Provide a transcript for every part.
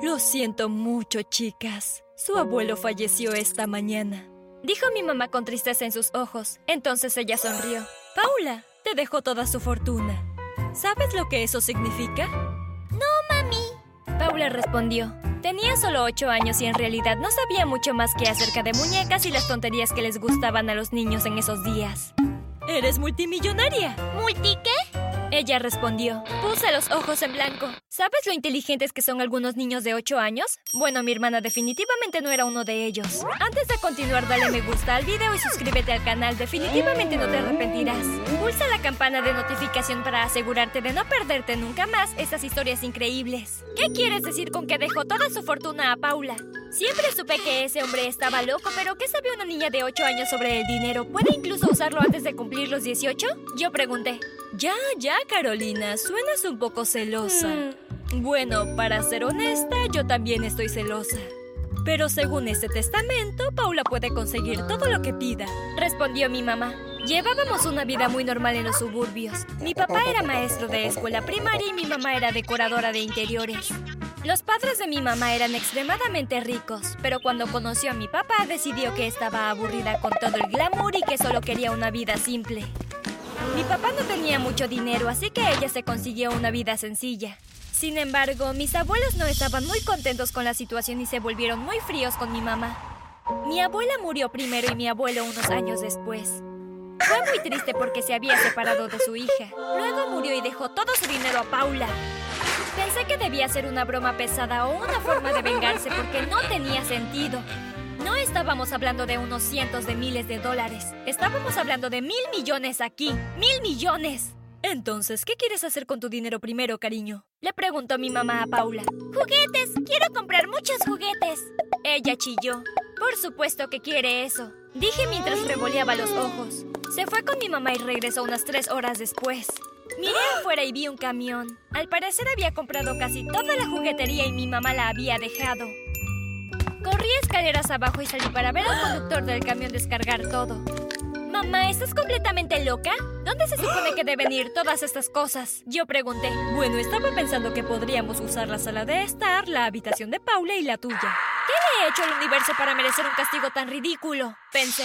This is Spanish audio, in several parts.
Lo siento mucho, chicas. Su abuelo falleció esta mañana. Dijo mi mamá con tristeza en sus ojos. Entonces ella sonrió. Paula, te dejó toda su fortuna. ¿Sabes lo que eso significa? No, mami. Paula respondió. Tenía solo ocho años y en realidad no sabía mucho más que acerca de muñecas y las tonterías que les gustaban a los niños en esos días. ¡Eres multimillonaria! ¿Multi qué? Ella respondió. Puse los ojos en blanco. ¿Sabes lo inteligentes que son algunos niños de 8 años? Bueno, mi hermana definitivamente no era uno de ellos. Antes de continuar, dale me gusta al video y suscríbete al canal. Definitivamente no te arrepentirás. Pulsa la campana de notificación para asegurarte de no perderte nunca más estas historias increíbles. ¿Qué quieres decir con que dejó toda su fortuna a Paula? Siempre supe que ese hombre estaba loco, pero ¿qué sabe una niña de 8 años sobre el dinero? ¿Puede incluso usarlo antes de cumplir los 18? Yo pregunté. Ya, ya, Carolina, suenas un poco celosa. Mm. Bueno, para ser honesta, yo también estoy celosa. Pero según este testamento, Paula puede conseguir todo lo que pida, respondió mi mamá. Llevábamos una vida muy normal en los suburbios. Mi papá era maestro de escuela primaria y mi mamá era decoradora de interiores. Los padres de mi mamá eran extremadamente ricos, pero cuando conoció a mi papá decidió que estaba aburrida con todo el glamour y que solo quería una vida simple. Mi papá no tenía mucho dinero, así que ella se consiguió una vida sencilla. Sin embargo, mis abuelos no estaban muy contentos con la situación y se volvieron muy fríos con mi mamá. Mi abuela murió primero y mi abuelo unos años después. Fue muy triste porque se había separado de su hija. Luego murió y dejó todo su dinero a Paula. Pensé que debía ser una broma pesada o una forma de vengarse porque no tenía sentido. No estábamos hablando de unos cientos de miles de dólares. Estábamos hablando de mil millones aquí. ¡Mil millones! Entonces, ¿qué quieres hacer con tu dinero primero, cariño? Le preguntó mi mamá a Paula. Juguetes. Quiero comprar muchos juguetes. Ella chilló. Por supuesto que quiere eso. Dije mientras revoleaba los ojos. Se fue con mi mamá y regresó unas tres horas después. Miré afuera y vi un camión. Al parecer había comprado casi toda la juguetería y mi mamá la había dejado. Corrí escaleras abajo y salí para ver al conductor del camión descargar todo. Mamá, ¿estás completamente loca? ¿Dónde se supone que deben ir todas estas cosas? Yo pregunté. Bueno, estaba pensando que podríamos usar la sala de estar, la habitación de Paula y la tuya. ¿Qué le he hecho al universo para merecer un castigo tan ridículo? Pensé.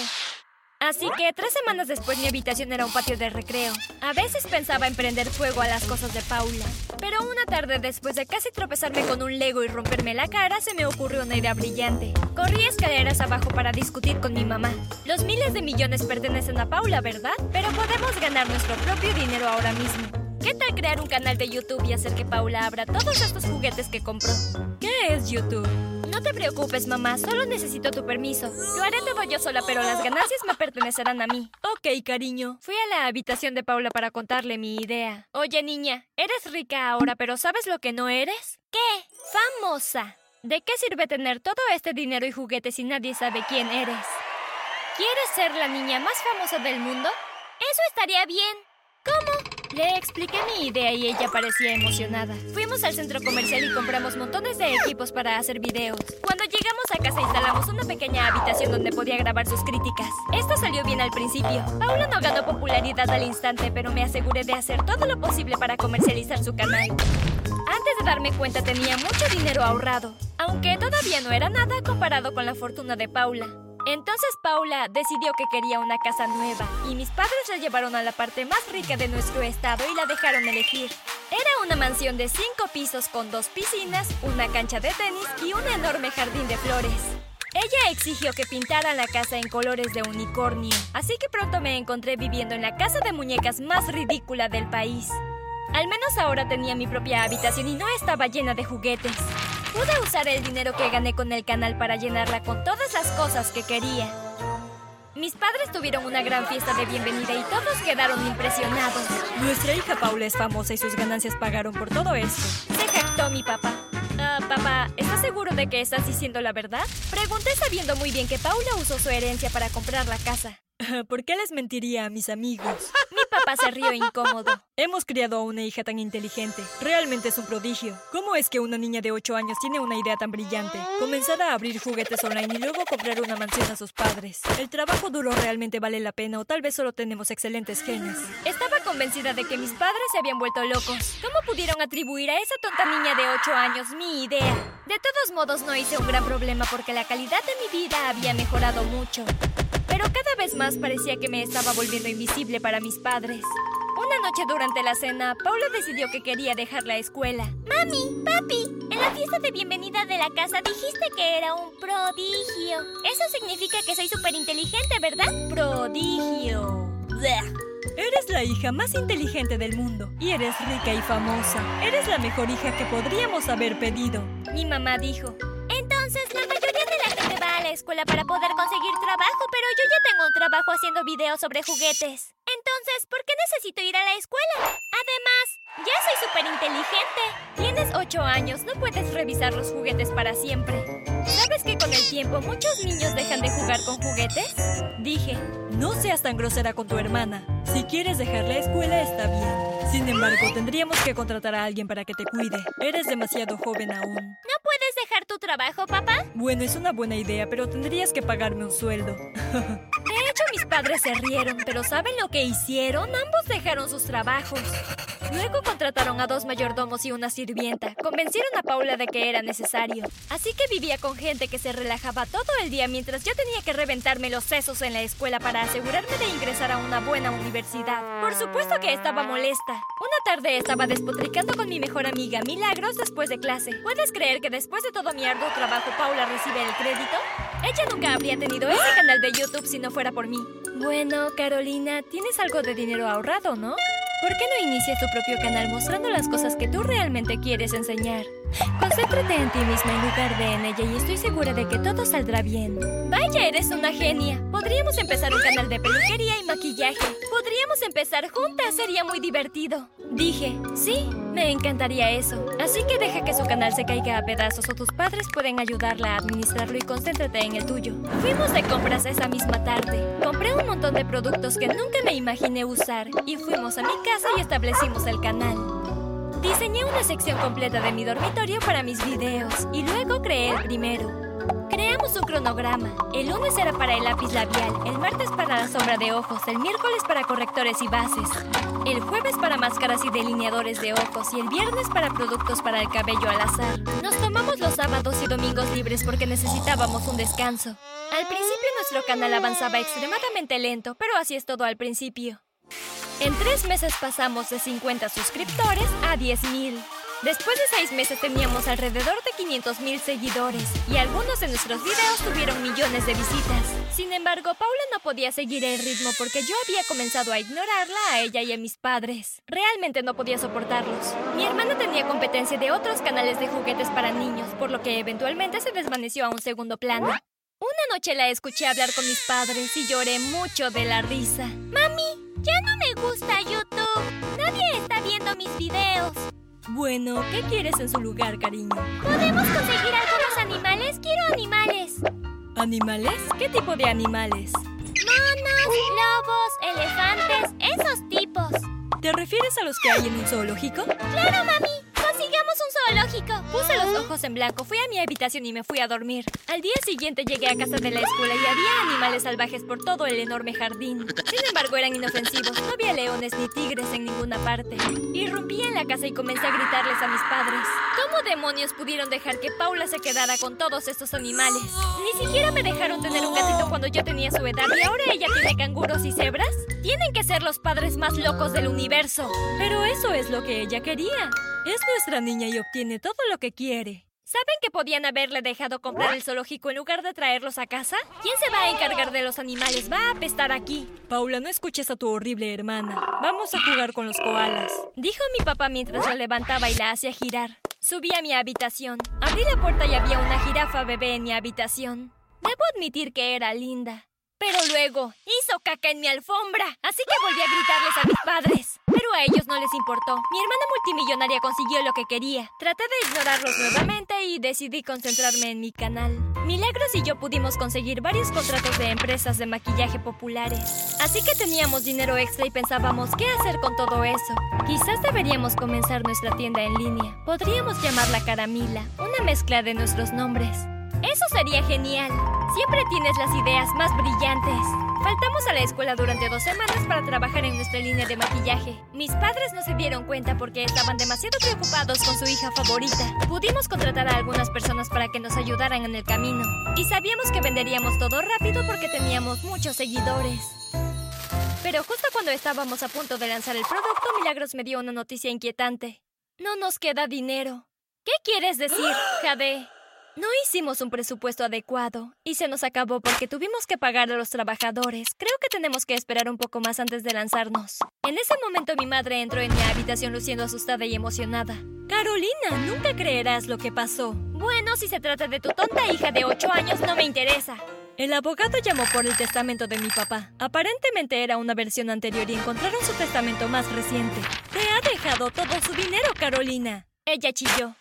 Así que tres semanas después mi habitación era un patio de recreo. A veces pensaba en prender fuego a las cosas de Paula. Pero una tarde después de casi tropezarme con un Lego y romperme la cara, se me ocurrió una idea brillante. Corrí escaleras abajo para discutir con mi mamá. Los miles de millones pertenecen a Paula, ¿verdad? Pero podemos ganar nuestro propio dinero ahora mismo. ¿Qué tal crear un canal de YouTube y hacer que Paula abra todos estos juguetes que compró? ¿Qué es YouTube? No te preocupes, mamá, solo necesito tu permiso. Lo haré todo yo sola, pero las ganancias me pertenecerán a mí. Ok, cariño. Fui a la habitación de Paula para contarle mi idea. Oye, niña, eres rica ahora, pero ¿sabes lo que no eres? ¿Qué? Famosa. ¿De qué sirve tener todo este dinero y juguetes si nadie sabe quién eres? ¿Quieres ser la niña más famosa del mundo? Eso estaría bien. Le expliqué mi idea y ella parecía emocionada. Fuimos al centro comercial y compramos montones de equipos para hacer videos. Cuando llegamos a casa instalamos una pequeña habitación donde podía grabar sus críticas. Esto salió bien al principio. Paula no ganó popularidad al instante, pero me aseguré de hacer todo lo posible para comercializar su canal. Antes de darme cuenta tenía mucho dinero ahorrado, aunque todavía no era nada comparado con la fortuna de Paula. Entonces Paula decidió que quería una casa nueva y mis padres la llevaron a la parte más rica de nuestro estado y la dejaron elegir. Era una mansión de cinco pisos con dos piscinas, una cancha de tenis y un enorme jardín de flores. Ella exigió que pintara la casa en colores de unicornio, así que pronto me encontré viviendo en la casa de muñecas más ridícula del país. Al menos ahora tenía mi propia habitación y no estaba llena de juguetes. Pude usar el dinero que gané con el canal para llenarla con todas las cosas que quería. Mis padres tuvieron una gran fiesta de bienvenida y todos quedaron impresionados. Nuestra hija Paula es famosa y sus ganancias pagaron por todo esto. Se jactó mi papá. Ah, papá, ¿estás seguro de que estás diciendo la verdad? Pregunté sabiendo muy bien que Paula usó su herencia para comprar la casa. ¿Por qué les mentiría a mis amigos? Papá se rió incómodo. Hemos criado a una hija tan inteligente. Realmente es un prodigio. ¿Cómo es que una niña de 8 años tiene una idea tan brillante? Comenzar a abrir juguetes online y luego comprar una mansión a sus padres. ¿El trabajo duro realmente vale la pena o tal vez solo tenemos excelentes genes? Estaba convencida de que mis padres se habían vuelto locos. ¿Cómo pudieron atribuir a esa tonta niña de 8 años mi idea? De todos modos no hice un gran problema porque la calidad de mi vida había mejorado mucho. Vez más parecía que me estaba volviendo invisible para mis padres. Una noche durante la cena, Paula decidió que quería dejar la escuela. Mami, papi, en la fiesta de bienvenida de la casa dijiste que era un prodigio. Eso significa que soy súper inteligente, ¿verdad? Prodigio. Eres la hija más inteligente del mundo y eres rica y famosa. Eres la mejor hija que podríamos haber pedido. Mi mamá dijo. Entonces, la mayoría de la gente la escuela para poder conseguir trabajo, pero yo ya tengo un trabajo haciendo videos sobre juguetes. Entonces, ¿por qué necesito ir a la escuela? Además, ya soy súper inteligente. Tienes ocho años, no puedes revisar los juguetes para siempre. ¿Sabes que con el tiempo muchos niños dejan de jugar con juguetes? Dije, no seas tan grosera con tu hermana. Si quieres dejar la escuela está bien. Sin embargo, tendríamos que contratar a alguien para que te cuide. Eres demasiado joven aún. ¿No puedes dejar tu trabajo, papá? Bueno, es una buena idea, pero tendrías que pagarme un sueldo. De hecho, mis padres se rieron, pero ¿saben lo que hicieron? Ambos dejaron sus trabajos. Luego contrataron a dos mayordomos y una sirvienta. Convencieron a Paula de que era necesario. Así que vivía con gente que se relajaba todo el día mientras yo tenía que reventarme los sesos en la escuela para asegurarme de ingresar a una buena universidad. Por supuesto que estaba molesta. Una tarde estaba despotricando con mi mejor amiga Milagros después de clase. ¿Puedes creer que después de todo mi arduo trabajo Paula recibe el crédito? Ella nunca habría tenido ese canal de YouTube si no fuera por mí. Bueno, Carolina, tienes algo de dinero ahorrado, ¿no? ¿Por qué no inicias tu propio canal mostrando las cosas que tú realmente quieres enseñar? Concéntrate en ti misma en lugar de en ella y estoy segura de que todo saldrá bien. Vaya, eres una genia. Podríamos empezar un canal de peluquería y maquillaje. Podríamos empezar juntas, sería muy divertido. Dije, sí, me encantaría eso. Así que deja que su canal se caiga a pedazos o tus padres pueden ayudarla a administrarlo y concéntrate en el tuyo. Fuimos de compras esa misma tarde. Compré un montón de productos que nunca me imaginé usar y fuimos a mi casa y establecimos el canal. Diseñé una sección completa de mi dormitorio para mis videos y luego creé el primero. Creamos un cronograma. El lunes era para el lápiz labial, el martes para la sombra de ojos, el miércoles para correctores y bases, el jueves para máscaras y delineadores de ojos y el viernes para productos para el cabello al azar. Nos tomamos los sábados y domingos libres porque necesitábamos un descanso. Al principio nuestro canal avanzaba extremadamente lento, pero así es todo al principio. En tres meses pasamos de 50 suscriptores a 10.000. Después de seis meses teníamos alrededor de 500 mil seguidores y algunos de nuestros videos tuvieron millones de visitas. Sin embargo, Paula no podía seguir el ritmo porque yo había comenzado a ignorarla a ella y a mis padres. Realmente no podía soportarlos. Mi hermana tenía competencia de otros canales de juguetes para niños, por lo que eventualmente se desvaneció a un segundo plano. Una noche la escuché hablar con mis padres y lloré mucho de la risa. Mami, ya no me gusta YouTube. Nadie está viendo mis videos. Bueno, ¿qué quieres en su lugar, cariño? ¿Podemos conseguir algunos animales? Quiero animales. ¿Animales? ¿Qué tipo de animales? Monos, lobos, elefantes, esos tipos. ¿Te refieres a los que hay en un zoológico? Claro, mami. Zoológico. Puse los ojos en blanco, fui a mi habitación y me fui a dormir. Al día siguiente llegué a casa de la escuela y había animales salvajes por todo el enorme jardín. Sin embargo, eran inofensivos. No había leones ni tigres en ninguna parte. Irrumpí en la casa y comencé a gritarles a mis padres. ¿Cómo demonios pudieron dejar que Paula se quedara con todos estos animales? Ni siquiera me dejaron tener un gatito cuando yo tenía su edad y ahora ella tiene canguros y cebras. Tienen que ser los padres más locos del universo. Pero eso es lo que ella quería. Es nuestra niña y obtiene todo lo que quiere. ¿Saben que podían haberle dejado comprar el zoológico en lugar de traerlos a casa? ¿Quién se va a encargar de los animales? Va a apestar aquí. Paula, no escuches a tu horrible hermana. Vamos a jugar con los koalas. Dijo mi papá mientras la levantaba y la hacía girar. Subí a mi habitación. Abrí la puerta y había una jirafa bebé en mi habitación. Debo admitir que era linda. Pero luego hizo caca en mi alfombra, así que volví a gritarles a mis padres. Pero a ellos no les importó. Mi hermana multimillonaria consiguió lo que quería. Traté de ignorarlos nuevamente y decidí concentrarme en mi canal. Milagros y yo pudimos conseguir varios contratos de empresas de maquillaje populares. Así que teníamos dinero extra y pensábamos qué hacer con todo eso. Quizás deberíamos comenzar nuestra tienda en línea. Podríamos llamarla Caramila, una mezcla de nuestros nombres. Eso sería genial. Siempre tienes las ideas más brillantes. Faltamos a la escuela durante dos semanas para trabajar en nuestra línea de maquillaje. Mis padres no se dieron cuenta porque estaban demasiado preocupados con su hija favorita. Pudimos contratar a algunas personas para que nos ayudaran en el camino. Y sabíamos que venderíamos todo rápido porque teníamos muchos seguidores. Pero justo cuando estábamos a punto de lanzar el producto, Milagros me dio una noticia inquietante. No nos queda dinero. ¿Qué quieres decir, Jade? No hicimos un presupuesto adecuado y se nos acabó porque tuvimos que pagar a los trabajadores. Creo que tenemos que esperar un poco más antes de lanzarnos. En ese momento mi madre entró en mi habitación luciendo asustada y emocionada. Carolina, nunca creerás lo que pasó. Bueno, si se trata de tu tonta hija de 8 años, no me interesa. El abogado llamó por el testamento de mi papá. Aparentemente era una versión anterior y encontraron su testamento más reciente. Te ha dejado todo su dinero, Carolina. Ella chilló.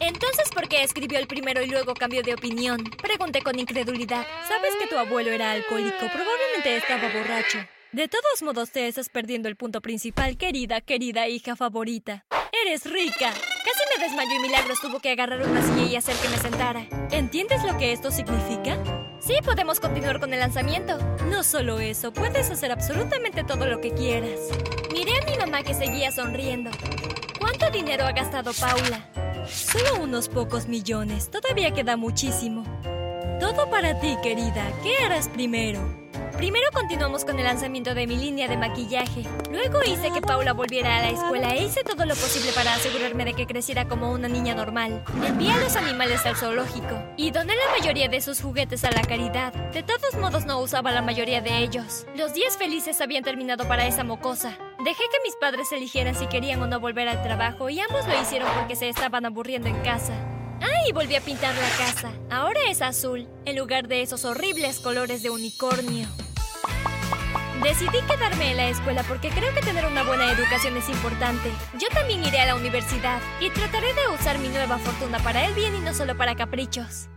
Entonces, ¿por qué escribió el primero y luego cambió de opinión? Pregunté con incredulidad. Sabes que tu abuelo era alcohólico, probablemente estaba borracho. De todos modos, te estás perdiendo el punto principal, querida, querida hija favorita. ¡Eres rica! Casi me desmayó y Milagros tuvo que agarrar una silla y hacer que me sentara. ¿Entiendes lo que esto significa? Sí, podemos continuar con el lanzamiento. No solo eso, puedes hacer absolutamente todo lo que quieras. Miré a mi mamá que seguía sonriendo. ¿Cuánto dinero ha gastado Paula? Solo unos pocos millones. Todavía queda muchísimo. Todo para ti, querida. ¿Qué harás primero? Primero continuamos con el lanzamiento de mi línea de maquillaje. Luego hice que Paula volviera a la escuela e hice todo lo posible para asegurarme de que creciera como una niña normal. Envié a los animales al zoológico y doné la mayoría de sus juguetes a la caridad. De todos modos no usaba la mayoría de ellos. Los días felices habían terminado para esa mocosa. Dejé que mis padres eligieran si querían o no volver al trabajo y ambos lo hicieron porque se estaban aburriendo en casa. Ah, y volví a pintar la casa. Ahora es azul, en lugar de esos horribles colores de unicornio. Decidí quedarme en la escuela porque creo que tener una buena educación es importante. Yo también iré a la universidad y trataré de usar mi nueva fortuna para el bien y no solo para caprichos.